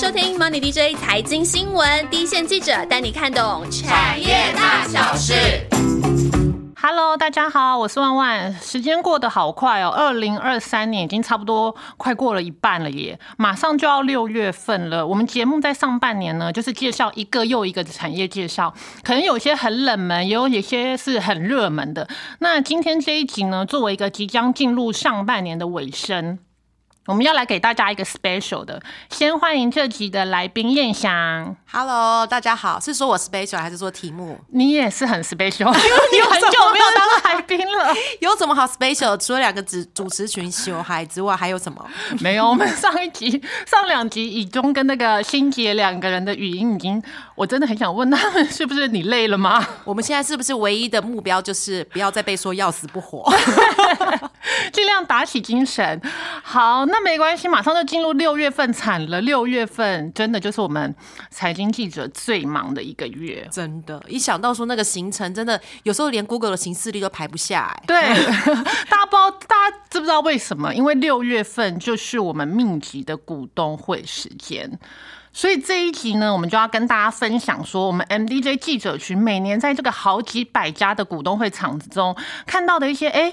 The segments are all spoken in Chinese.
收听 Money DJ 财经新闻，第一线记者带你看懂产业大小事。Hello，大家好，我是万万。时间过得好快哦，二零二三年已经差不多快过了一半了耶，马上就要六月份了。我们节目在上半年呢，就是介绍一个又一个的产业介绍，可能有些很冷门，也有一些是很热门的。那今天这一集呢，作为一个即将进入上半年的尾声。我们要来给大家一个 special 的，先欢迎这集的来宾燕翔。Hello，大家好，是说我 special 还是说题目？你也是很 special，因为你很久没有当来宾了。有什么好 special？除了两个主主持群小孩之外，还有什么？没有，我们上一集、上两集以中跟那个欣杰两个人的语音已经，我真的很想问他们，是不是你累了吗？我们现在是不是唯一的目标就是不要再被说要死不活，尽量打起精神。好，那。没关系，马上就进入六月份，惨了！六月份真的就是我们财经记者最忙的一个月，真的。一想到说那个行程，真的有时候连 Google 的行事历都排不下。对，大家不知道，大家知不知道为什么？因为六月份就是我们密集的股东会时间，所以这一集呢，我们就要跟大家分享说，我们 MDJ 记者群每年在这个好几百家的股东会场子中看到的一些哎。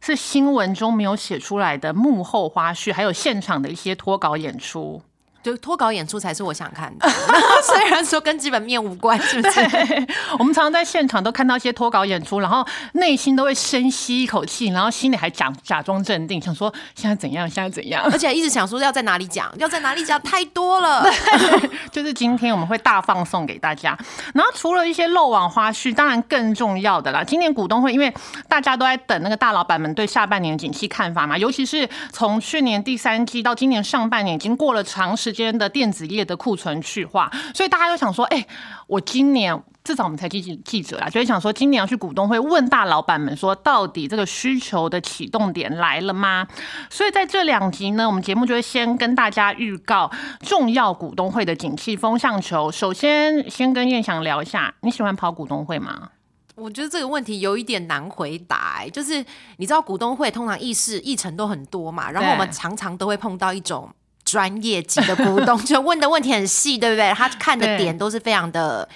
是新闻中没有写出来的幕后花絮，还有现场的一些脱稿演出。就脱稿演出才是我想看的，虽然说跟基本面无关，是不是？我们常常在现场都看到一些脱稿演出，然后内心都会深吸一口气，然后心里还假假装镇定，想说现在怎样，现在怎样，而且一直想说要在哪里讲，要在哪里讲，太多了。就是今天我们会大放送给大家。然后除了一些漏网花絮，当然更重要的啦，今年股东会，因为大家都在等那个大老板们对下半年景气看法嘛，尤其是从去年第三季到今年上半年，已经过了长时。间的电子业的库存去化，所以大家都想说，哎，我今年至少我们才记记者啦，就会想说，今年要去股东会问大老板们说，到底这个需求的启动点来了吗？所以在这两集呢，我们节目就会先跟大家预告重要股东会的景气风向球。首先，先跟燕翔聊一下，你喜欢跑股东会吗？我觉得这个问题有一点难回答，就是你知道股东会通常议事议程都很多嘛，然后我们常常都会碰到一种。专业级的股东 就问的问题很细，对不对？他看的点都是非常的，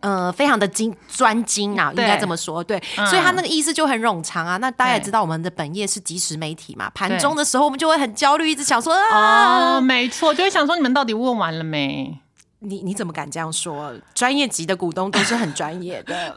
呃，非常的精专精啊，应该这么说。对，所以他那个意思就很冗长啊。那大家也知道，我们的本业是即时媒体嘛，盘中的时候我们就会很焦虑，一直想说啊，没错，就会想说你们到底问完了没？你你怎么敢这样说？专业级的股东都是很专业的，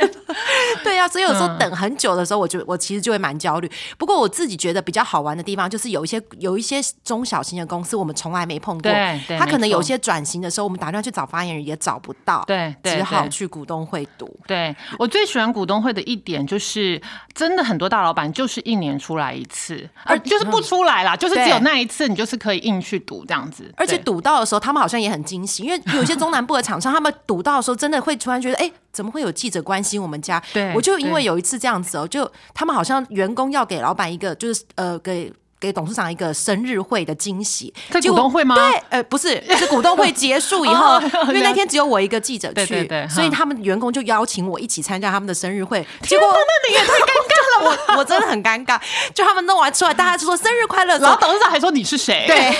对 呀。所以有时候等很久的时候，我就我其实就会蛮焦虑。不过我自己觉得比较好玩的地方，就是有一些有一些中小型的公司，我们从来没碰过。他可能有些转型的时候，我们打电话去找发言人也找不到，对，只好去股东会读。对我最喜欢股东会的一点就是，真的很多大老板就是一年出来一次，而就是不出来啦，就是只有那一次，你就是可以硬去赌这样子。而且赌到的时候，他们好像也很惊喜。因为有些中南部的厂商，他们堵到的时候，真的会突然觉得，哎，怎么会有记者关心我们家？对，我就因为有一次这样子哦，就他们好像员工要给老板一个，就是呃，给给董事长一个生日会的惊喜，在股东会吗？对，呃，不是，是股东会结束以后，因为那天只有我一个记者去，所以他们员工就邀请我一起参加他们的生日会。结果那你也太尴尬了，我我真的很尴尬。就他们弄完出来，大家就说生日快乐，然后董事长还说你是谁？对。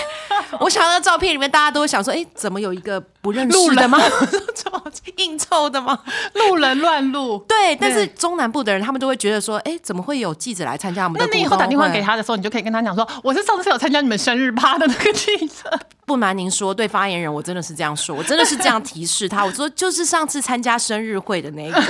我想到照片里面，大家都会想说：“哎，怎么有一个不认识的吗？应凑的吗？路人乱录。”对，但是中南部的人，他们都会觉得说：“哎，怎么会有记者来参加我们的？”那你以后打电话给他的时候，你就可以跟他讲说：“我是上次有参加你们生日趴的那个记者。”不瞒您说，对发言人，我真的是这样说，我真的是这样提示他。我说就是上次参加生日会的那个，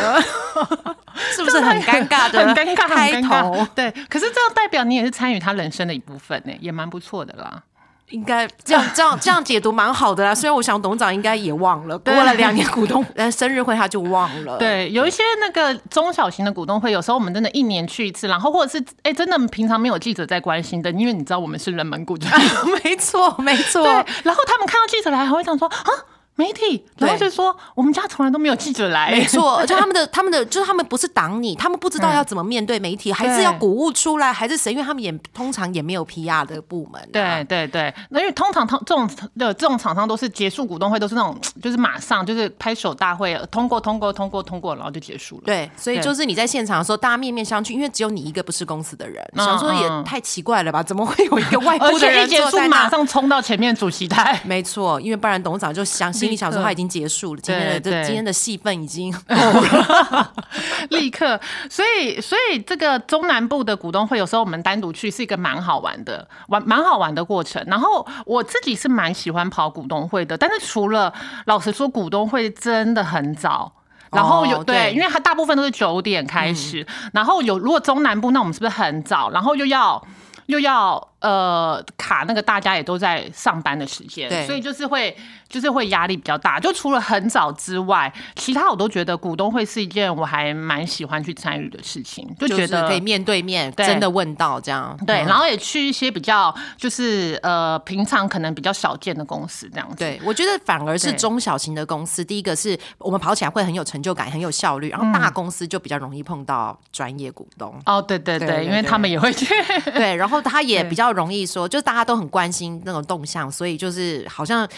是不是很尴尬的？很尴尬，开头对。可是这样代表你也是参与他人生的一部分呢，也蛮不错的啦。应该这样这样这样解读蛮好的啦。虽然我想董事长应该也忘了，过了两年股东 呃生日会他就忘了。对，有一些那个中小型的股东会，有时候我们真的一年去一次，然后或者是哎真的平常没有记者在关心的，因为你知道我们是人门股，没错没错。对，然后他们看到记者来，还会想说啊。媒体，然后就说我们家从来都没有记者来，没错，而且他们的他们的就是他们不是挡你，他们不知道要怎么面对媒体，还是要鼓舞出来，还是谁？因为他们也通常也没有 PR 的部门、啊。对对对，那因为通常通这种的这种厂商都是结束股东会都是那种就是马上就是拍手大会通过通过通过通过，然后就结束了。对，所以就是你在现场的时候，大家面面相觑，因为只有你一个不是公司的人，嗯想说也嗯太奇怪了吧？怎么会有一个外而部的人且一结束？马上冲到前面主席台。没错，因为不然董事长就想心里想说他已经结束了，今天的这今天的戏份已经 立刻，所以所以这个中南部的股东会，有时候我们单独去是一个蛮好玩的，玩蛮好玩的过程。然后我自己是蛮喜欢跑股东会的，但是除了老实说，股东会真的很早。然后有、哦对，对因为它大部分都是九点开始，然后有如果中南部，那我们是不是很早？然后又要又要呃卡那个大家也都在上班的时间，对所以就是会就是会压力比较大。就除了很早之外，其他我都觉得股东会是一件我还蛮喜欢去参与的事情，就就是觉得可以面对面对真的问到这样。对，嗯然后也去一些比较就是呃平常可能比较少见的公司这样子。对，我觉得反而是中小型的公司，第一个是我们跑起来会很有成就感，很有效率，然后大公司就比较容易碰到专业股东。哦，对，对对因为他们也会去。对，然后他也 比较容易说，就是大家都很关心那种动向，所以就是好像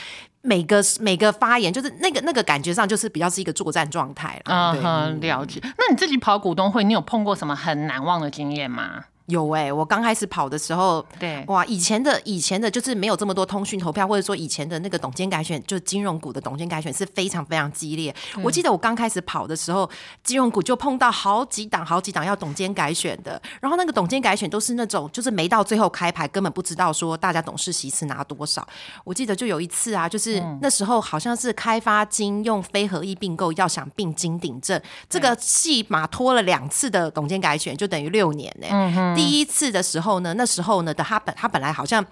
每个每个发言，就是那个那个感觉上，就是比较是一个作战状态了。嗯很，了解。那你自己跑股东会，你有碰过什么很难忘的经验吗？有哎、我刚开始跑的时候，对哇，以前的以前的就是没有这么多通讯投票，或者说以前的那个董监改选，就是金融股的董监改选是非常非常激烈。我记得我刚开始跑的时候，金融股就碰到好几档好几档要董监改选的，然后那个董监改选都是那种就是没到最后开牌，根本不知道说大家董事席次拿多少。我记得就有一次啊，就是那时候好像是开发金用非合意并购要想并金鼎正，这个戏码拖了两次的董监改选，就等于六年呢、第一次的时候呢，那时候呢的他本他本来好像。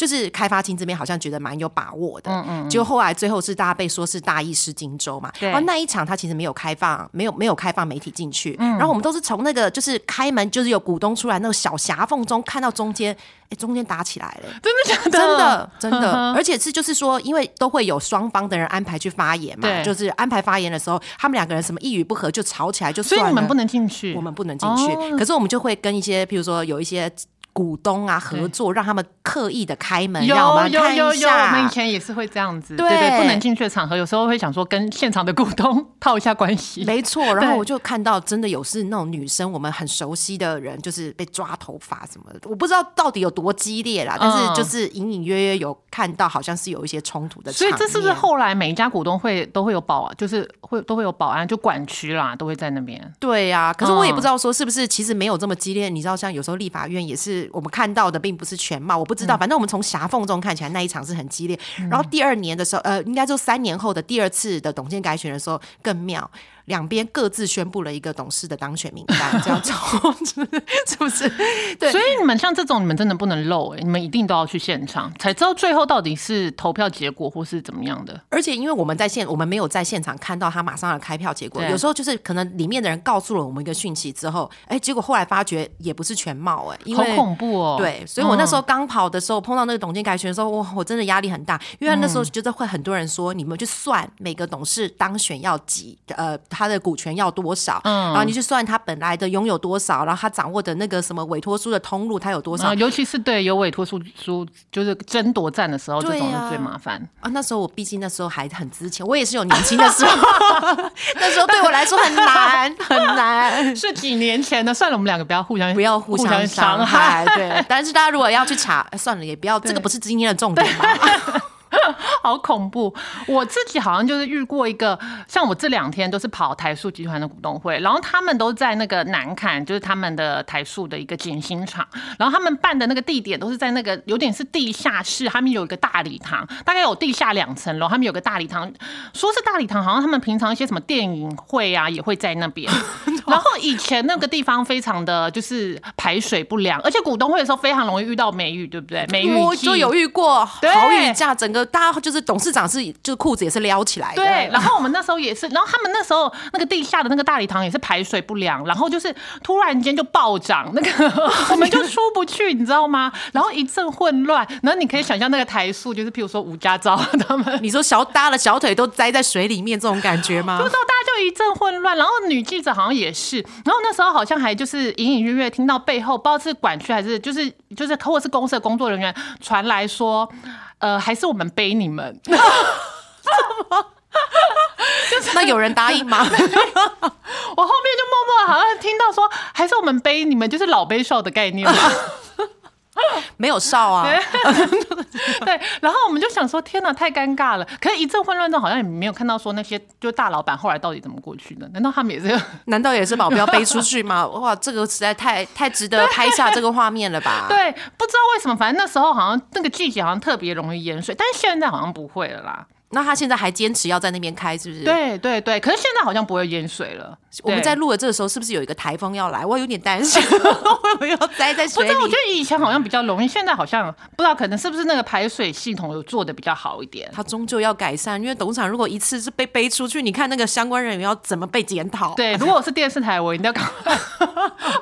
就是开发厅这边好像觉得蛮有把握的，嗯嗯，就后来最后是大家被说是大意失荆州嘛，对。然后那一场他其实没有开放，没有没有开放媒体进去，然后我们都是从那个就是开门就是有股东出来那个小狭缝中看到中间，哎，中间打起来了，真的假的？真的，真的，嗯而且是就是说，因为都会有双方的人安排去发言嘛，对。就是安排发言的时候，他们两个人什么一语不合就吵起来，就算了，所以你们不能进去。我们不能进去，哦。可是我们就会跟一些，譬如说有一些。股东啊，合作让他们刻意的开门，有让我们看有有有，我们以前也是会这样子，对对对，不能进去的场合，有时候会想说跟现场的股东套一下关系。没错，然后我就看到真的有是那种女生，我们很熟悉的人，就是被抓头发什么的，我不知道到底有多激烈啦，但是嗯就是隐隐约约有看到，好像是有一些冲突的。所以这是不是后来每一家股东会都会有保，就是会都会有保安，就管区啦，都会在那边。对呀、可是我也嗯不知道说是不是其实没有这么激烈。你知道，像有时候立法院也是我们看到的，并不是全貌，我不知嗯道。反正我们从狭缝中看起来那一场是很激烈。然后第二年的时候，呃，应该就三年后的第二次的董监改选的时候更妙。两边各自宣布了一个董事的当选名单，这样子 是不是？对所以你们像这种，你们真的不能漏哎、你们一定都要去现场，才知道最后到底是投票结果或是怎么样的。而且因为我们在现，我们没有在现场看到他马上要开票结果，有时候就是可能里面的人告诉了我们一个讯息之后，哎，结果后来发觉也不是全貌，哎，因好为恐怖哦！对，所以我那时候、刚跑的时候，碰到那个董监改选的时候，哇，我真的压力很大，因为那时候觉得会很多人说，你们去算每个董事当选要几，呃，他的股权要多少，嗯然后你去算他本来的拥有多少，然后他掌握的那个什么委托书的通路他有多少啊，尤其是对有委托书书就是争夺战的时候，这种是最麻烦。啊？那时候我毕竟那时候还很值钱，我也是有年轻的时候，那时候对我来说很难 很难。是几年前的，算了，我们两个不要互相不要互相伤害，对。但是大家如果要去查，呃算了，也不要，这个不是今天的重点嘛。好恐怖！我自己好像就是遇过一个，像我这两天都是跑台塑集团的股东会，然后他们都在那个南坎，就是他们的台塑的一个剪新厂，然后他们办的那个地点都是在那个有点是地下室，他们有一个大礼堂，大概有地下两层楼，他们有个大礼堂，说是大礼堂，好像他们平常一些什么电影会啊也会在那边，然后以前那个地方非常的就是排水不良，而且股东会的时候非常容易遇到梅雨，对不对？梅雨我就有遇过对豪雨假，整个大家就是董事长是就是裤子也是撩起来的，对，然后我们那时候也是，然后他们那时候那个地下的那个大礼堂也是排水不良，然后就是突然间就暴涨，那个 我们就出不去，你知道吗？然后一阵混乱，然后你可以想象那个台数，就是譬如说吴家昭他们。你说小搭了小腿都栽在水里面这种感觉吗不？知道大家就一阵混乱，然后女记者好像也是，然后那时候好像还就是隐隐约约听到背后不知道是管区还是就是就是或者是公司的工作人员传来说，呃，还是我们背你们，那有人答应吗？我后面就默默好像听到说，还是我们背你们，就是老背少的概念嘛。没有少啊，对，然后我们就想说，天哪，太尴尬了。可是，一阵混乱中，好像也没有看到说那些就大老板后来到底怎么过去的？难道他们也是？难道也是保镖背出去吗？哇，这个实在太太值得拍下这个画面了吧？对，不知道为什么，反正那时候好像那个季节好像特别容易淹水，但是现在好像不会了啦。那他现在还坚持要在那边开，是不是？，对对对，可是现在好像不会淹水了。我们在录的这个时候，是不是有一个台风要来？我有点担心，会不会要栽在水不知道，我觉？得以前好像比较容易，现在好像不知道，可能是不是那个排水系统有做的比较好一点。他终究要改善，因为董事长如果一次是被背出去，你看那个相关人员要怎么被检讨？对，如果我是电视台，我一定要赶快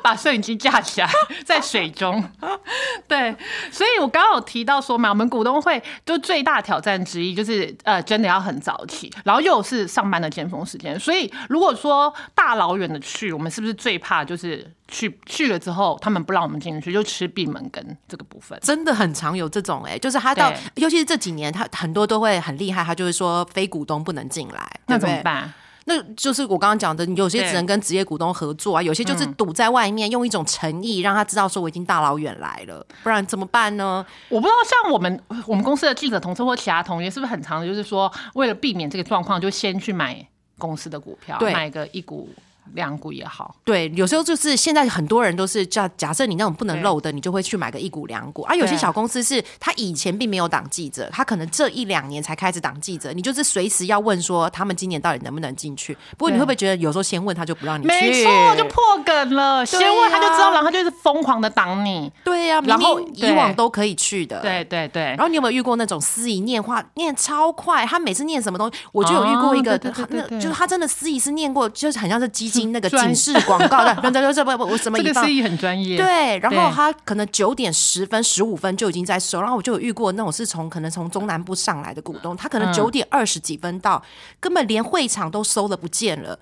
把摄影机架起来，在水中。对，所以我刚刚有提到说嘛，我们股东会就最大挑战之一就是呃，真的要很早起，然后又是上班的尖峰时间，所以如果说大老远的去，我们是不是最怕就是去去了之后，他们不让我们进去，就吃闭门羹这个部分。真的很常有这种哎、就是他到，尤其是这几年，他很多都会很厉害，他就是说非股东不能进来，那？怎么办？那就是我刚刚讲的，你有些只能跟职业股东合作啊，有些就是堵在外面，用一种诚意让他知道说我已经大老远来了，不然怎么办呢？我不知道，像我们我们公司的记者同事或其他同学，是不是很常就是说，为了避免这个状况，就先去买公司的股票，买个一股两股也好。对，有时候就是现在很多人都是叫假设你那种不能漏的，你就会去买个一股两股啊。有些小公司是他以前并没有挡记者，他可能这一两年才开始挡记者，你就是随时要问说他们今年到底能不能进去。不过你会不会觉得有时候先问他就不让你去？没错，就破梗了。先问他就知道，啊然后他就是疯狂的挡你。对呀、明然后以往都可以去的。。对对对然，后你有没有遇过那种司仪念话念超快？他每次念什么东西，我就有遇过一个，那就是他真的司仪是念过，就是很像是基金那个专警示广告的，对对对，不不我，什么以放这个司仪很专业。对，然后他可能九点十分、十五分就已经在收，然后我就有遇过那种是从可能从中南部上来的股东，他可能嗯九点二十几分到，根本连会场都收了不见了，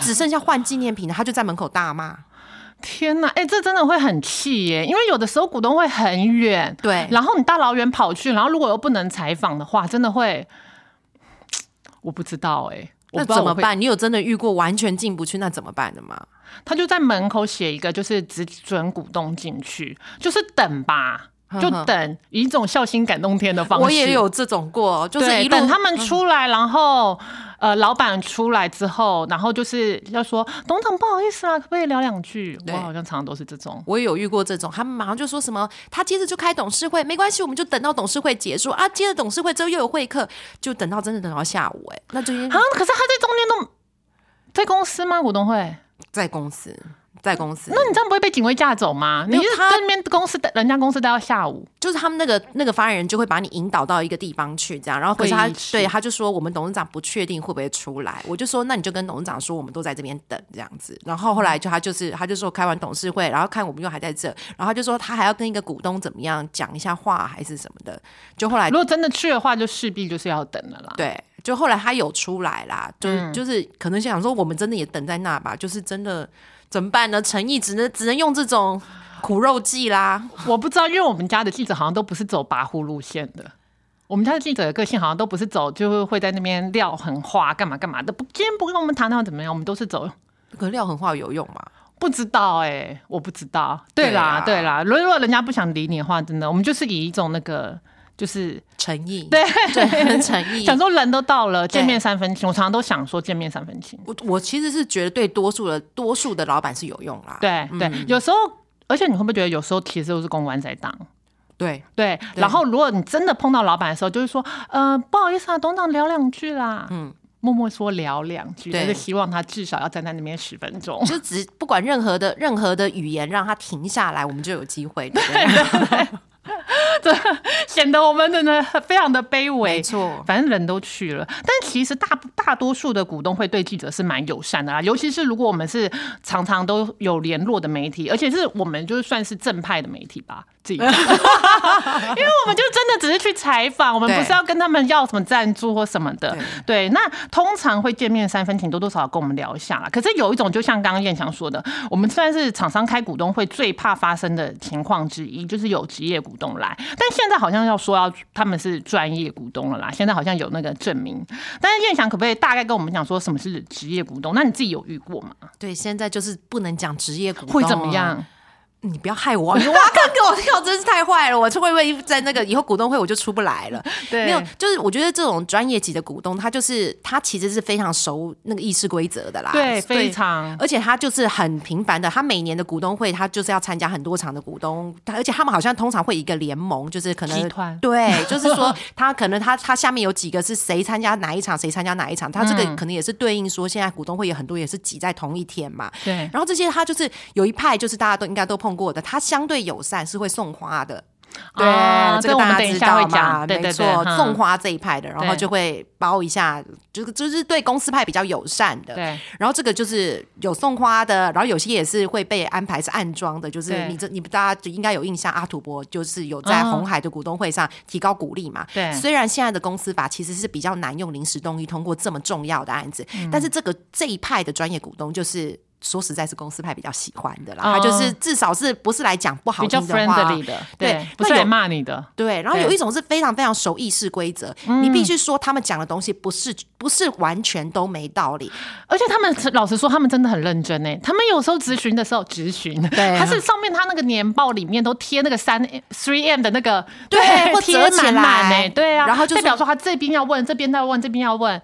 只剩下换纪念品的，他就在门口大骂。天哪，哎、这真的会很气耶！因为有的时候股东会很远，对然后你大老远跑去，然后如果又不能采访的话，真的会，我不知道哎、我那？怎么办？你有真的遇过完全进不去，那怎么办的吗？他就在门口写一个，就是只准股东进去，就是等吧，就 等，以一种孝心感动天的方式。我也有这种过，就是等他们出来，然后呃，老板出来之后，然后就是要说董事长不好意思啊，可不可以聊两句？我好像常常都是这种。我也有遇过这种，他们马上就说什么，他接着就开董事会，没关系，我们就等到董事会结束啊，接着董事会之后又有会客，就等到真的等到下午、哎，那就啊，可是他在中间都在公司吗？股东会？在公司，在公司，那你这样不会被警卫架走吗？你是他那边公司等人家公司待到下午，就是他们那个那个发言人就会把你引导到一个地方去，这样，然后可是他对他就说我们董事长不确定会不会出来，我就说那你就跟董事长说我们都在这边等这样子，然后后来就他就是他就说开完董事会，然后看我们又还在这，然后他就说他还要跟一个股东怎么样讲一下话还是什么的，就后来如果真的去的话，就势必就是要等了啦。对，就后来他有出来啦，就是、嗯。就是可能想说我们真的也等在那吧，就是真的怎么办呢？诚意只能只能用这种苦肉计啦。我不知道，因为我们家的记者好像都不是走跋扈路线的。我们家的记者的个性好像都不是走，就是会在那边撂狠话，干嘛干嘛的。不，今天不跟我们谈谈怎么样，我们都是走。可是撂狠话有用吗？不知道哎、我不知道。对对啦，啊对啦。如果人家不想理你的话，真的，我们就是以一种那个，就是诚意，对对，很诚意。想说人都到了，对见面三分情。我常常都想说见面三分情。我我其实是觉得对多数的多数的老板是有用啦。对对，有时候，而且你会不会觉得有时候其实都是公关在当？对对，然后如果你真的碰到老板的时候，就是说，呃，不好意思啊，董事长聊两句啦。嗯，默默说聊两句，对但是希望他至少要站在那边十分钟。就只不管任何的任何的语言，让他停下来，我们就有机会，对不对？这显得我们真的非常的卑微。没错反正人都去了，但其实大大多数的股东会对记者是蛮友善的啦，尤其是如果我们是常常都有联络的媒体，而且是我们就是算是正派的媒体吧，自己讲，因为我们就真的只是去采访，我们不是要跟他们要什么赞助或什么的。对，那通常会见面三分情，多多少少跟我们聊一下啦。可是有一种，就像刚刚燕翔说的，我们虽然是厂商开股东会最怕发生的情况之一，就是有职业股东来，但现在好像要说要他们是专业股东了啦，现在好像有那个证明。但是燕翔可不可以大概跟我们讲说什么是职业股东？那你自己有遇过吗？对，现在就是不能讲职业股东会怎么啊样？你不要害我，你挖坑给我跳，真是太坏了！我会不会在那个以后股东会我就出不来了？对没有，就是我觉得这种专业级的股东，他就是他其实是非常熟那个议事规则的啦，对，非常。而且他就是很频繁的，他每年的股东会，他就是要参加很多场的股东，他而且他们好像通常会一个联盟，就是可能集团对，就是说 他可能他他下面有几个是谁参加哪一场，谁参加哪一场，他这个可能也是对应说现在股东会有很多也是挤在同一天嘛，对然后这些他就是有一派就是大家都应该都碰过的，他相对友善是会送花的。对，这个大家知道嘛？没错，送花这一派的，然后就会包一下，就是就是对公司派比较友善的。对然后这个就是有送花的，然后有些也是会被安排是暗装的，就是你这你们大家就应该有印象，阿土伯就是有在红海的股东会上提高鼓励嘛。对虽然现在的公司法其实是比较难用临时动议通过这么重要的案子，但是这个这一派的专业股东就是。说实在是公司派比较喜欢的啦，哦他就是至少是不是来讲不好听的话，friendly 的，对对，不是来骂你的。对，然后有一种是非常非常熟议事规则，你必须说他们讲的东西不是不是完全都没道理，而且他们老实说，他们真的很认真诶。他们有时候咨询的时候，咨询，对他是上面他那个年报里面都贴那个三 three m 的那个，对或贴满满来诶，对啊，然后就代表说他这边要问，这边要问，这边要问。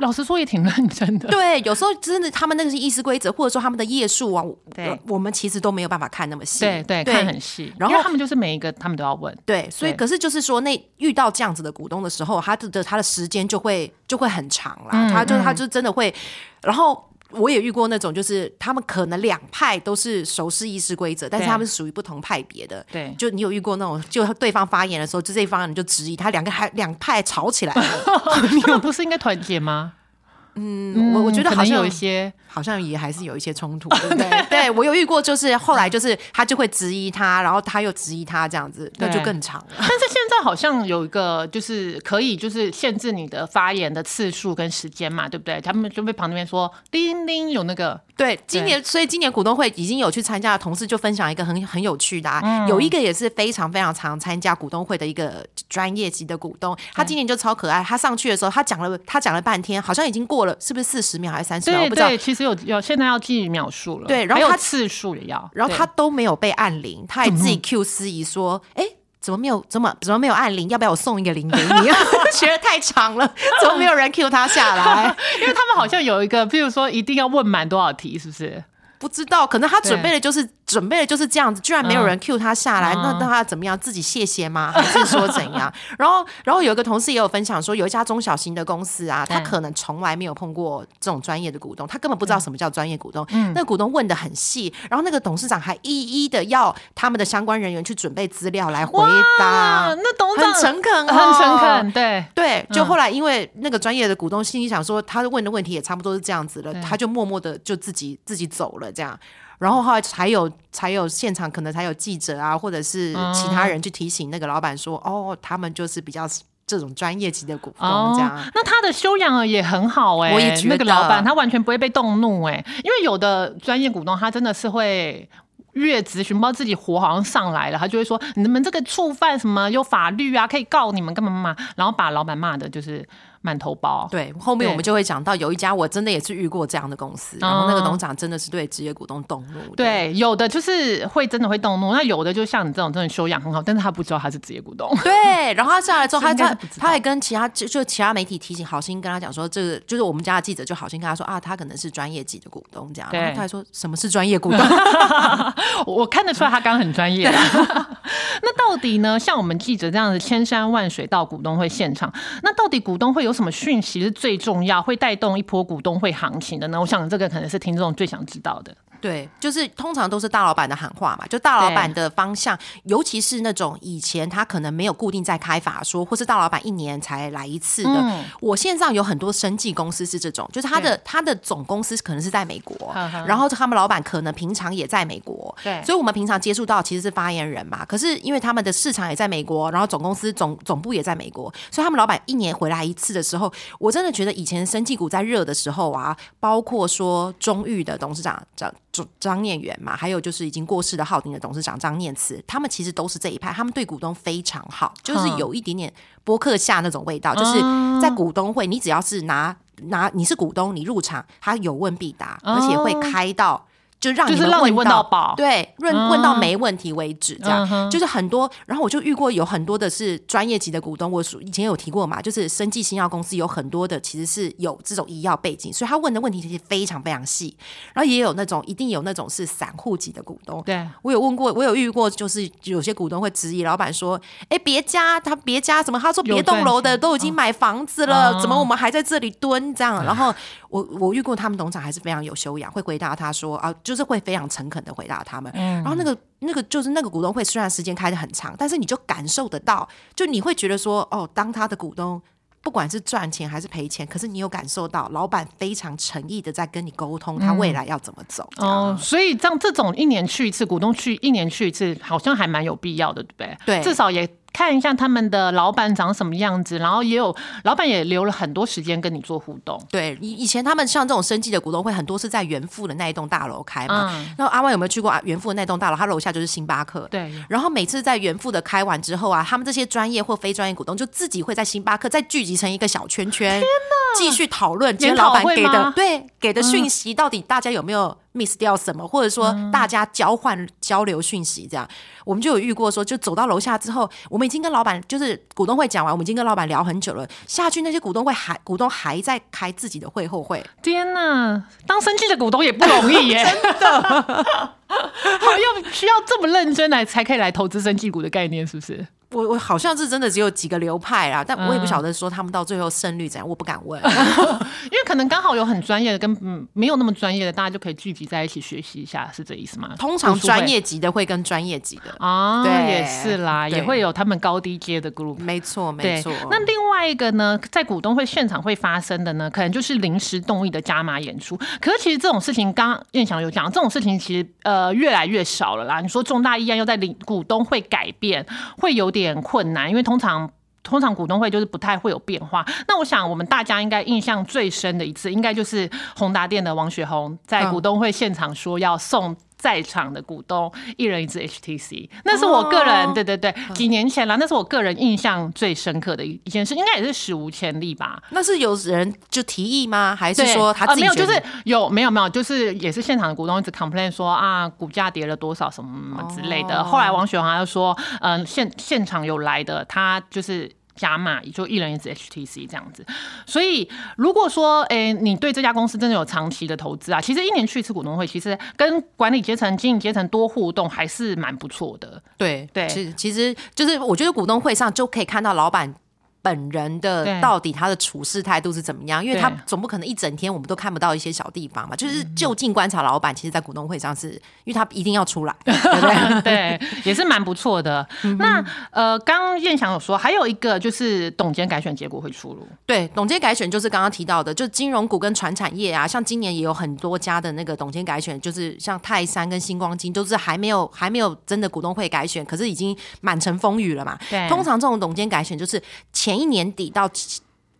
老实说，也挺认真的。对，有时候真的他们那个是议事规则，或者说他们的页数啊，我对我们其实都没有办法看那么细，对对，看很细，然后他们就是每一个他们都要问。对，所以可是就是说，那遇到这样子的股东的时候，他的他的时间就会就会很长啦，嗯他就他就真的会，然后。我也遇过那种，就是他们可能两派都是熟悉议事规则，但是他们是属于不同派别的。对就你有遇过那种，就对方发言的时候，就这一方人就质疑他，两个还两派吵起来了。你们不是应该团结吗？嗯，我我觉得好像有一些好像也还是有一些冲突，对不对？对我有遇过，就是后来就是他就会质疑他，然后他又质疑他这样子，那就更长了。但是现在好像有一个，就是可以就是限制你的发言的次数跟时间嘛，对不对？他们就被旁边说叮叮有那个，对，今年所以今年股东会已经有去参加的同事就分享一个很很有趣的、啊，有一个也是非常非常常参加股东会的一个专业级的股东，他今年就超可爱，他上去的时候他讲了他讲了半天，好像已经过了是不是四十秒还是三十秒，我不知道。对对，。其实有有现在要记秒数了，对然后他次数也要，然后他都没有被按铃，他还自己 Q 司仪说：“哎、怎么没有？怎么怎么没有按铃？要不要我送一个铃给你？” 学的太长了，怎么没有人 Q 他下来？因为他们好像有一个，譬如说一定要问满多少题，是不是？不知道，可能他准备的就是准备的就是这样子，居然没有人 Q 他下来，嗯那那他怎么样？自己谢谢吗？还是说怎样？然后，然后有一个同事也有分享说，有一家中小型的公司啊，他可能从来没有碰过这种专业的股东，他根本不知道什么叫专业股东。嗯那个股东问的很细，然后那个董事长还一一的要他们的相关人员去准备资料来回答啊，，那董事长很诚恳、哦，很诚恳，。对。对，就后来因为那个专业的股东心里想说，他问的问题也差不多是这样子了，对他就默默的就自己自己走了这样。然后后来才有才有现场可能才有记者啊，或者是其他人去提醒那个老板说，哦，他们就是比较这种专业级的股东这样。那他的修养也很好哎、我也觉得那个老板他完全不会被动怒哎、因为有的专业股东他真的是会。越咨询，不知道自己火好像上来了，他就会说你们这个触犯什么有法律啊，可以告你们干嘛嘛，然后把老板骂的就是满头包。对，后面我们就会讲到有一家我真的也是遇过这样的公司，然后那个董事长真的是对职业股东动怒。对，有的就是会真的会动怒，那有的就像你这种真的修养很好，但是他不知道他是职业股东。对，然后他下来之后，他他所以应该是不知道他还跟其他就就其他媒体提醒，好心跟他讲说，这个就是我们家的记者就好心跟他说啊，他可能是专业级的股东这样。对然后他还说什么是专业股东？我我看得出来他刚刚很专业。那到底呢？像我们记者这样子千山万水到股东会现场，那到底股东会有什么讯息是最重要，会带动一波股东会行情的呢？我想这个可能是听众最想知道的。对，就是通常都是大老板的喊话嘛，就大老板的方向，尤其是那种以前他可能没有固定在开法说，或是大老板一年才来一次的。我线上有很多生技公司是这种，就是他的他的总公司可能是在美国，然后他们老板可能平常也在美国，对，所以我们平常接触到其实是发言人嘛。可是因为他们的市场也在美国，然后总公司总总部也在美国，所以他们老板一年回来一次的时候，我真的觉得以前生技股在热的时候啊，包括说中裕的董事长张张念远嘛，还有就是已经过世的浩鼎的董事长张念慈，他们其实都是这一派，他们对股东非常好，就是有一点点博客下那种味道，就是在股东会，你只要是拿拿你是股东，你入场，他有问必答，而且会开到。就让你们问到饱，对，问问到没问题为止，这样就是很多。然后我就遇过有很多的是专业级的股东，我以前有提过嘛，就是生技新药公司有很多的其实是有这种医药背景，所以他问的问题其实非常非常细。然后也有那种一定有那种是散户级的股东，对我有问过，我有遇过，就是有些股东会质疑老板说：“哎，别家他别家什么？他说别栋楼的都已经买房子了，怎么我们还在这里蹲？”这样，然后我我遇过他们董事长还是非常有修养，会回答他说：“啊。”就是会非常诚恳的回答他们，然后那个那个就是那个股东会，虽然时间开的很长，但是你就感受得到，就你会觉得说，哦，当他的股东不管是赚钱还是赔钱，可是你有感受到老板非常诚意的在跟你沟通，他未来要怎么走。哦，所以像这种一年去一次股东去一年去一次，好像还蛮有必要的，对不对？对，至少也。看一下他们的老板长什么样子，然后也有老板也留了很多时间跟你做互动。对，以以前他们像这种生计的股东会，很多是在原富的那一栋大楼开嘛。那阿万有没有去过啊？元富的那栋大楼，他楼下就是星巴克。对。然后每次在原富的开完之后啊，他们这些专业或非专业股东就自己会在星巴克再聚集成一个小圈圈，继续讨论今天老板给的对给的讯息到底大家有没有？miss 掉什么，或者说大家交换交流讯息，这样我们就有遇过说，就走到楼下之后，我们已经跟老板就是股东会讲完，我们已经跟老板聊很久了，下去那些股东会还股东还在开自己的会后会。天哪，当生气的股东也不容易耶，真的，好要需要这么认真来才可以来投资生气股的概念，是不是？我我好像是真的只有几个流派啦，但我也不晓得说他们到最后胜率怎样，我不敢问，因为可能刚好有很专业的跟嗯没有那么专业的，大家就可以聚集在一起学习一下，是这意思吗？通常专业级的会跟专业级的啊，对，也是啦，也会有他们高低阶的 group，没错没错。那另外一个呢，在股东会现场会发生的呢，可能就是临时动议的加码演出。可是其实这种事情，刚刚燕翔有讲，这种事情其实呃越来越少了啦。你说重大议案又在领股东会改变，会有。点困难，因为通常通常股东会就是不太会有变化。那我想，我们大家应该印象最深的一次，应该就是宏达店的王雪红在股东会现场说要送。在场的股东一人一支 HTC，那是我个人，对对对，几年前了，那是我个人印象最深刻的一一件事，应该也是史无前例吧？那是有人就提议吗？还是说他自己？没有，就是有，没有没有，就是也是现场的股东一直 complain 说啊，股价跌了多少什么什么之类的。后来王雪华又说，嗯，现现场有来的，他就是。加码也就一人一支 HTC 这样子，所以如果说诶，你对这家公司真的有长期的投资啊，其实一年去一次股东会，其实跟管理阶层、经营阶层多互动还是蛮不错的。对对，其实其实就是我觉得股东会上就可以看到老板。本人的到底他的处事态度是怎么样？因为他总不可能一整天我们都看不到一些小地方嘛。就是就近观察老板，其实，在股东会上是因为他一定要出来，对不对？对，也是蛮不错的。那呃，刚刚燕翔有说，还有一个就是董监改选结果会出炉。对，董监改选就是刚刚提到的，就金融股跟传产业啊，像今年也有很多家的那个董监改选，就是像泰山跟星光金，都是还没有还没有真的股东会改选，可是已经满城风雨了嘛。对，通常这种董监改选就是前。一年底到。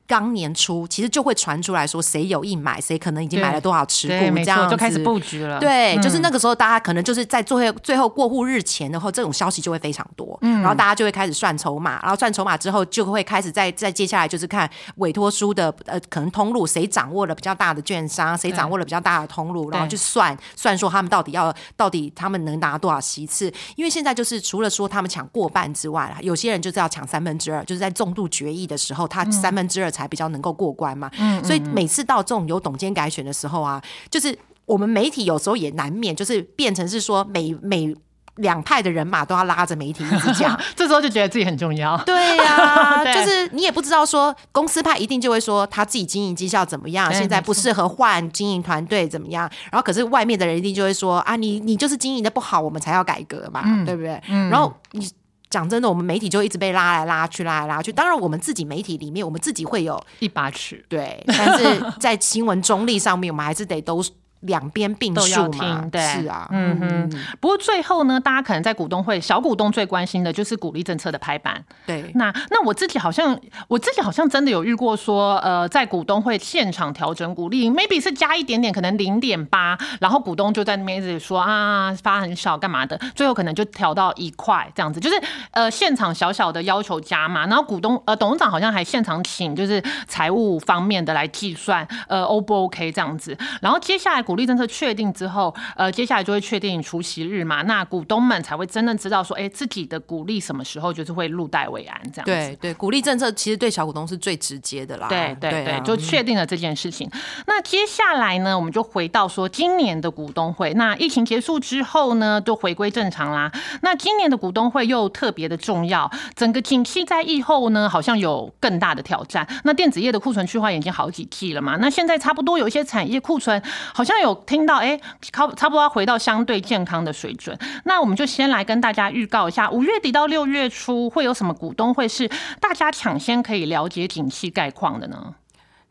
刚年初，其实就会传出来说谁有意买，谁可能已经买了多少持股，这样就开始布局了。对，就是那个时候，大家可能就是在最后最后过户日前的话，这种消息就会非常多，嗯。然后大家就会开始算筹码，然后算筹码之后，就会开始在在接下来就是看委托书的呃可能通路，谁掌握了比较大的券商，谁掌握了比较大的通路，然后去算算说他们到底要到底他们能拿多少席次，因为现在就是除了说他们抢过半之外，有些人就是要抢三分之二，就是在重度决议的时候，他三分之二。才比较能够过关嘛，所以每次到这种有董监改选的时候啊，就是我们媒体有时候也难免就是变成是说每每两派的人马都要拉着媒体一直讲，这时候就觉得自己很重要。对呀、对 就是你也不知道说公司派一定就会说他自己经营绩效怎么样，现在不适合换经营团队怎么样，然后可是外面的人一定就会说啊，你你就是经营的不好，我们才要改革嘛，嗯对不对？然后你。讲真的，我们媒体就一直被拉来拉去，拉来拉去。当然，我们自己媒体里面，我们自己会有一把尺对，但是在新闻中立上面，我们还是得都两边并都要述嘛听，。对，是啊，嗯哼。不过最后呢，大家可能在股东会，小股东最关心的就是鼓励政策的拍板。对，那那我自己好像，我自己好像真的有遇过说，呃，在股东会现场调整股利，maybe 是加一点点，可能零点八，然后股东就在那边一直说啊，发很少干嘛的，最后可能就调到一块这样子，就是呃现场小小的要求加嘛，然后股东呃董事长好像还现场请就是财务方面的来计算，呃 O 不 OK 这样子，然后接下来鼓励政策确定之后，呃接下来就会确定除息日嘛，那股东们才会真正知道说，哎、自己的股利什么时候就是会入袋为安这样子。对对，鼓励政策其实对小股东是最直接的啦。对对对，啊就确定了这件事情。那接下来呢，我们就回到说今年的股东会。那疫情结束之后呢，就回归正常啦。那今年的股东会又特别的重要，整个景气在疫后呢，好像有更大的挑战。那电子业的库存去化已经好几季了嘛，那现在差不多有一些产业库存，好像有听到哎，差差不多要回到相对健康的水准。那我们就先来跟大家预告一下，五月底到六月初会有什么股东会是大家抢先可以了解景气概况的呢？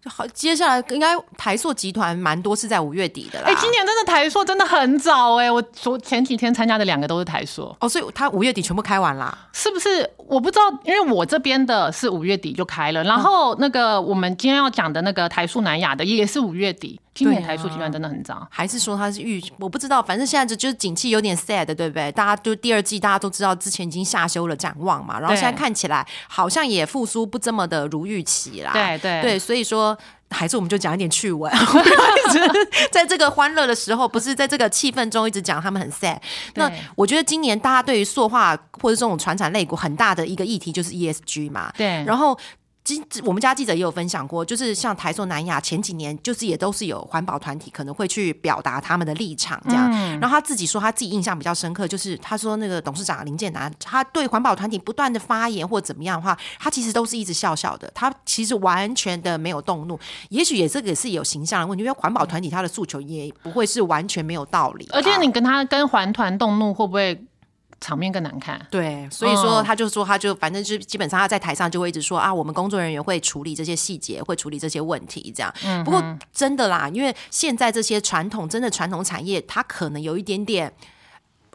好，接下来应该台塑集团蛮多是在五月底的啦。哎、今年真的台塑真的很早哎、我昨前几天参加的两个都是台塑，哦，所以他五月底全部开完啦。是不是？我不知道，因为我这边的是五月底就开了，然后那个我们今天要讲的那个台塑南亚的也是五月底。今年台塑集团真的很早，还是说它是预？我不知道，反正现在就就是景气有点 sad，对不对？大家就第二季大家都知道之前已经下修了展望嘛，然后现在看起来好像也复苏不这么的如预期啦。对对对，所以说。还是我们就讲一点趣闻，在这个欢乐的时候，不是在这个气氛中一直讲他们很 sad。那我觉得今年大家对于塑化或者这种传产类股很大的一个议题就是 ESG 嘛，对，然后。记我们家记者也有分享过，就是像台塑南亚前几年，就是也都是有环保团体可能会去表达他们的立场这样。嗯然后他自己说他自己印象比较深刻，就是他说那个董事长林建南，他对环保团体不断的发言或怎么样的话，他其实都是一直笑笑的，他其实完全的没有动怒。也许也这个也是有形象的问题，因为环保团体他的诉求也不会是完全没有道理吧。而且你跟他跟环团动怒会不会场面更难看？对，所以说嗯他就说，他就反正就基本上他在台上就会一直说啊，我们工作人员会处理这些细节，会处理这些问题，这样。嗯不过真的啦，因为现在这些传统真的传统产业，它可能有一点点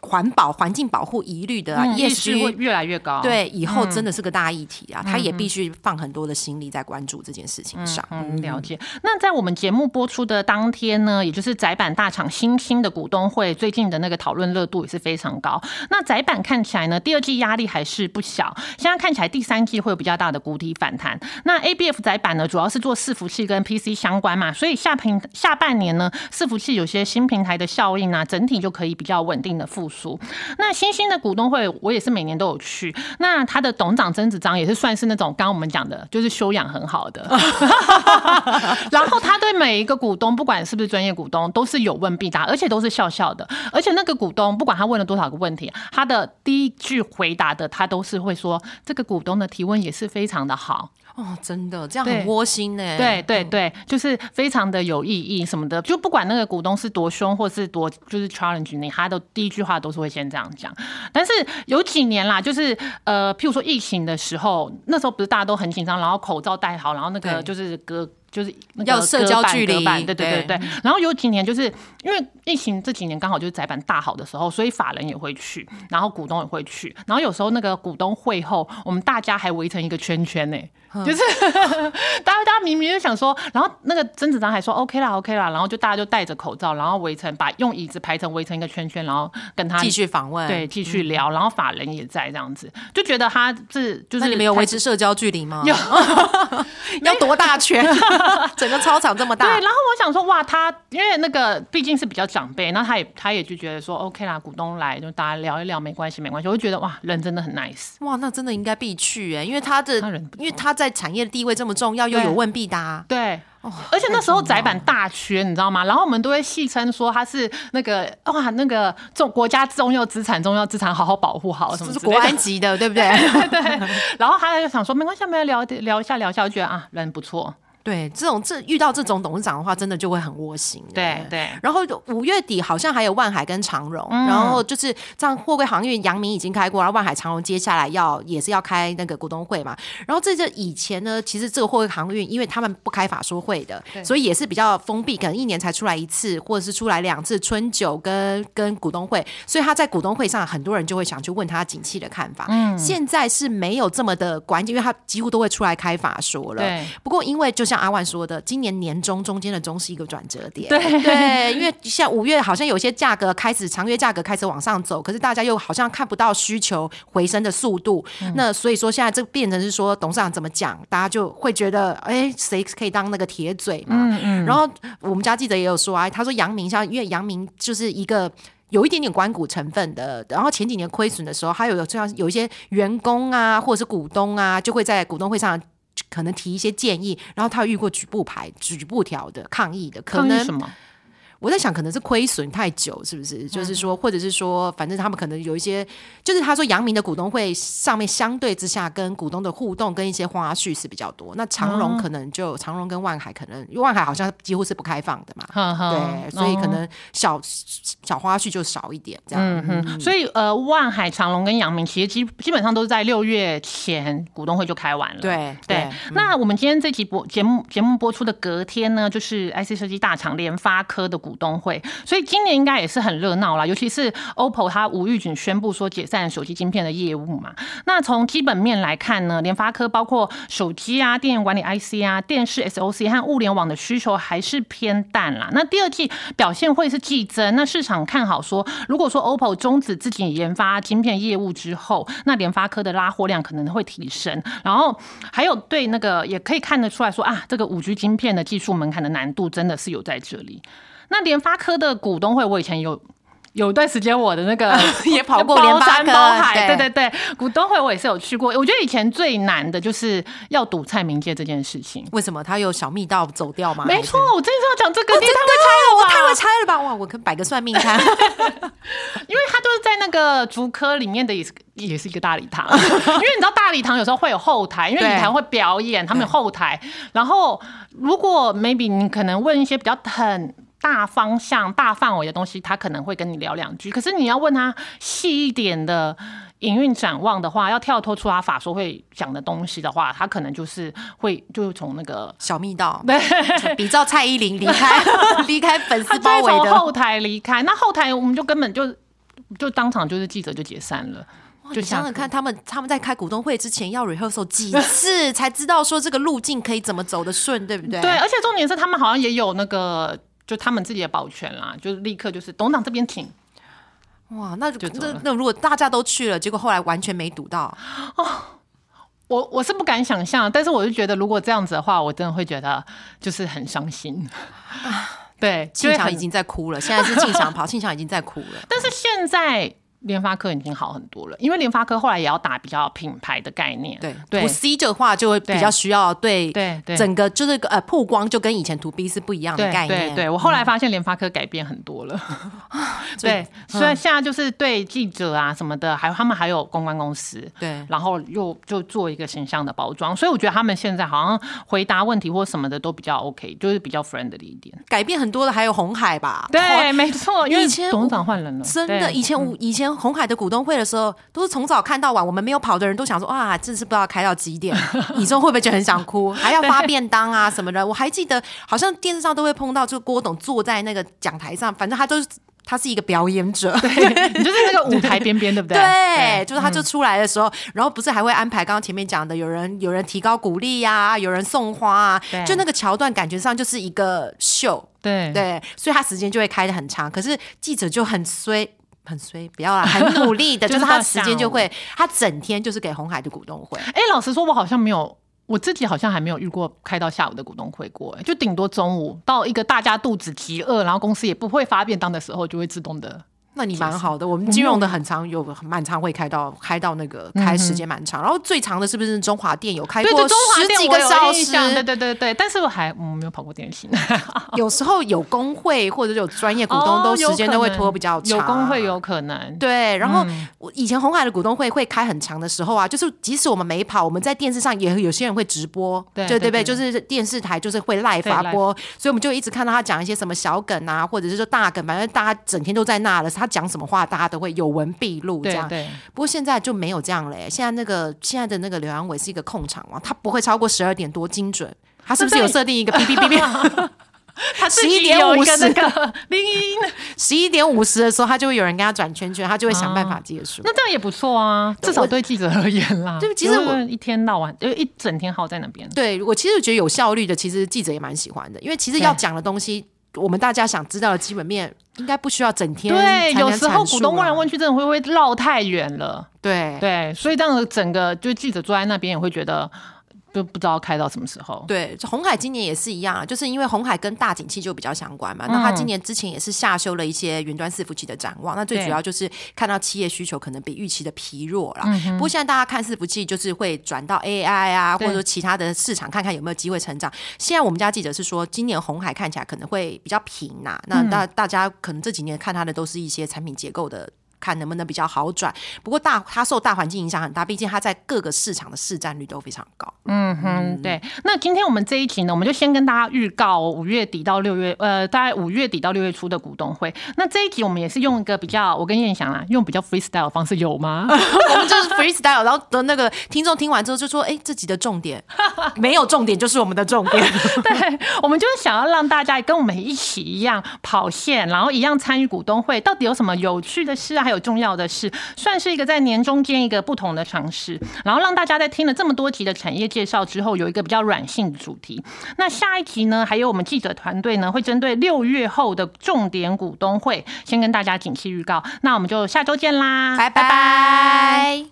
环保、环境保护疑虑的啊嗯意识会。越来越高。对，以后真的是个大议题啊，他也必须放很多的心力在关注这件事情上。嗯，了解。那在我们节目播出的当天呢，也就是窄板大厂新兴的股东会，最近的那个讨论热度也是非常高。那窄板看起来呢，第二季压力还是不小，现在看起来第三季会有比较大的谷底反弹。那 ABF 窄板呢，主要是做伺服器跟 PC 相关嘛，所以下平下半年呢，伺服器有些新平台的效应啊，整体就可以比较稳定的复苏。那新兴的股东会，我也是每年都有去。那他的董事长曾子章也是算是那种刚刚我们讲的，就是修养很好的。然后他对每一个股东，不管是不是专业股东，都是有问必答，而且都是笑笑的。而且那个股东，不管他问了多少个问题，他的第一句回答的，他都是会说这个股东的提问也是非常的好。哦，真的这样很窝心呢。对对对，就是非常的有意义什么的，就不管那个股东是多凶或是多就是 challenge 你，他的第一句话都是会先这样讲。但是有几年啦，就是呃，譬如说疫情的时候，那时候不是大家都很紧张，然后口罩戴好，然后那个就是隔。就是那个要社交距离对对对对。然后有几年就是因为疫情这几年刚好就是窄板大好的时候，所以法人也会去，然后股东也会去，然后有时候那个股东会后，我们大家还围成一个圈圈呢、就是大家大家明明就想说，然后那个甄子丹还说 OK 啦 OK 啦，然后就大家就戴着口罩，然后围成把用椅子排成围成一个圈圈，然后跟他继续访问。对继续聊，然后法人也在这样子，就觉得他是就是那你们有维持社交距离吗？有 要多大圈？整个操场这么大。对，然后我想说，哇，他因为那个毕竟是比较长辈，那他也他也就觉得说，OK 啦，股东来就大家聊一聊，没关系，没关系。我就觉得哇，人真的很 nice。哇，那真的应该必去哎，因为他的他人因为他在产业的地位这么重要，又有问必答。对。哦而且那时候窄板大缺，你知道吗？然后我们都会戏称说他是那个哇，那个重国家重要资产，重要资产好好保护好什么这是国安级的，对不对？对然后他就想说，没关系，我们聊聊一下，聊一下，我觉得啊，人不错。对，这种这遇到这种董事长的话，真的就会很窝心。对对然后五月底好像还有万海跟长荣，嗯然后就是这样货柜航运，阳明已经开过，然后万海、长荣接下来要也是要开那个股东会嘛。然后这就以前呢，其实这个货柜航运，因为他们不开法说会的，所以也是比较封闭，可能一年才出来一次，或者是出来两次春酒跟跟股东会，所以他在股东会上，很多人就会想去问他景气的看法。嗯，现在是没有这么的关键，因为他几乎都会出来开法说了。对不过因为就像阿万说的，今年年中中间的中是一个转折点。对对，因为像五月好像有些价格开始长约价格开始往上走，可是大家又好像看不到需求回升的速度。那所以说现在这变成是说董事长怎么讲，大家就会觉得哎，谁可以当那个铁嘴嘛？嗯嗯，然后我们家记者也有说啊，他说杨明像因为杨明就是一个。有一点点关股成分的，然后前几年亏损的时候，还有有这样有一些员工啊，或者是股东啊，就会在股东会上可能提一些建议，然后他遇过举步牌、举步条的抗议的，可能什么？我在想，可能是亏损太久，是不是？就是说，或者是说，反正他们可能有一些，就是他说阳明的股东会上面相对之下，跟股东的互动跟一些花絮是比较多。那长荣可能就、长荣跟万海可能，因为万海好像几乎是不开放的嘛，对，所以可能小小花絮就少一点这样。嗯哼，所以呃，万海、长荣跟阳明其实基基本上都是在六月前股东会就开完了。对对，那我们今天这期播节目节目播出的隔天呢，就是 IC 设计大厂联发科的股股东会，所以今年应该也是很热闹啦。尤其是 OPPO 它无预警宣布说解散手机晶片的业务嘛。那从基本面来看呢，联发科包括手机啊、电源管理 IC 啊、电视 SOC 和物联网的需求还是偏淡啦。那第二季表现会是季增，那市场看好说，如果说 OPPO 终止自己研发晶片业务之后，那联发科的拉货量可能会提升。然后还有对那个也可以看得出来说啊，这个五 G 晶片的技术门槛的难度真的是有在这里。那联发科的股东会，我以前有。有一段时间，我的那个 也跑过联包山发科包海，对对对对，股东会我也是有去过。我觉得以前最难的就是要赌蔡明介这件事情。为什么他有小密道走掉吗？没错，我真的是要讲这个，你太会猜了我太会猜了吧！哇，我可摆个算命摊。因为他都是在那个竹科里面的也是也是一个大礼堂，因为你知道大礼堂有时候会有后台，因为对礼堂会表演，他们有后台。然后如果 maybe 你可能问一些比较很大方向、大范围的东西，他可能会跟你聊两句。可是你要问他细一点的营运展望的话，要跳脱出他法说会讲的东西的话，他可能就是会就是从那个。小密道，对，比照蔡依林离开 离开粉丝包围的。后台离开，那后台我们就根本就就当场就是记者就解散了。就想想看，他们他们在开股东会之前要 rehearsal 几次，才知道说这个路径可以怎么走得顺，对不对？对，而且重点是他们好像也有那个，就他们自己的保全啦，就是立刻就是董事长这边请，哇，那就那那如果大家都去了，结果后来完全没堵到，我我是不敢想象，但是我就觉得如果这样子的话，我真的会觉得就是很伤心。对，庆祥已经在哭了，现在是庆祥 跑，庆祥已经在哭了。但是现在联发科已经好很多了，因为联发科后来也要打比较品牌的概念，对对，to C 的话就会比较需要对对对。整个就是呃曝光就跟以前 to B 是不一样的概念。对对，我后来发现联发科改变很多了。对，虽然现在就是对记者啊什么的，还有他们还有公关公司，对然后又就做一个形象的包装，所以我觉得他们现在好像回答问题或什么的都比较 OK，就是比较 friendly 一点。改变很多的还有红海吧？对，没错，因为以前董事长换人了，真的，以前我以前红海的股东会的时候，都是从早看到晚，我们没有跑的人都想说，啊，真是不知道开到几点，以后会不会觉得很想哭，还要发便当啊什么的。我还记得，好像电视上都会碰到，就郭董坐在那个讲台上，反正他都是他是一个表演者，你就是那个舞台边边，对不对？对，就是他就出来的时候，然后不是还会安排刚刚前面讲的，有人有人提高鼓励呀、有人送花啊，就那个桥段感觉上就是一个秀，对对，所以他时间就会开的很长。可是记者就很衰。很衰，不要啦，很努力的，就 就是是他到时间就会，他整天就是给红海的股东会。哎，老实说，我好像没有。我自己好像还没有遇过开到下午的股东会过，就顶多中午到一个大家肚子极饿，然后公司也不会发便当的时候，就会自动的。那你蛮好的，我们金融的很长，有蛮长会开到开到那个开时间蛮长，然后最长的是不是中华电有开过十几个小时？对对对对，但是我还我没有跑过电信。有时候有工会或者有专业股东，都时间都会拖比较长。有工会有可能。对，然后我以前红海的股东会会开很长的时候啊，就是即使我们没跑，我们在电视上也有些人会直播，对对对，就是电视台就是会 live 发播，所以我们就一直看到他讲一些什么小梗啊，或者是说大梗，反正大家整天都在那了，他讲什么话大。家都会有文必录这样，对不过现在就没有这样嘞。现在那个现在的那个刘阳伟是一个控场王，他不会超过十二点多精准。他是不是有设定一个哔哔哔哔？他十一点五十个铃，十一点五十的时候，他就会有人跟他转圈圈，他就会想办法结束。那这样也不错啊，至少对记者而言啦。对，其实我一天到晚就一整天耗在那边。对我其实觉得有效率的，其实记者也蛮喜欢的，因为其实要讲的东西。我们大家想知道的基本面，应该不需要整天。对，有时候股东问来问去，真的会不会绕太远了？对对，所以这样整个就记者坐在那边也会觉得。就不知道开到什么时候。对，红海今年也是一样，就是因为红海跟大景气就比较相关嘛。那它今年之前也是下修了一些云端伺服器的展望。那最主要就是看到企业需求可能比预期的疲弱了。不过现在大家看伺服器，就是会转到 AI 啊，或者说其他的市场，看看有没有机会成长。现在我们家记者是说，今年红海看起来可能会比较平呐。那大大家可能这几年看它的都是一些产品结构的。看能不能比较好转，不过大它受大环境影响很大，毕竟它在各个市场的市占率都非常高。嗯哼，对。那今天我们这一集呢，我们就先跟大家预告五月底到六月，呃，大概五月底到六月初的股东会。那这一集我们也是用一个比较，我跟燕翔啊，用比较 freestyle 的方式，有吗？我们就是 freestyle，然后的那个听众听完之后就说：“哎，这集的重点没有重点，就是我们的重点。”对，我们就是想要让大家跟我们一起一样跑线，然后一样参与股东会，到底有什么有趣的事啊？有重要的是，算是一个在年中间一个不同的尝试，然后让大家在听了这么多集的产业介绍之后，有一个比较软性的主题。那下一集呢，还有我们记者团队呢，会针对六月后的重点股东会，先跟大家景气预告。那我们就下周见啦，拜拜拜。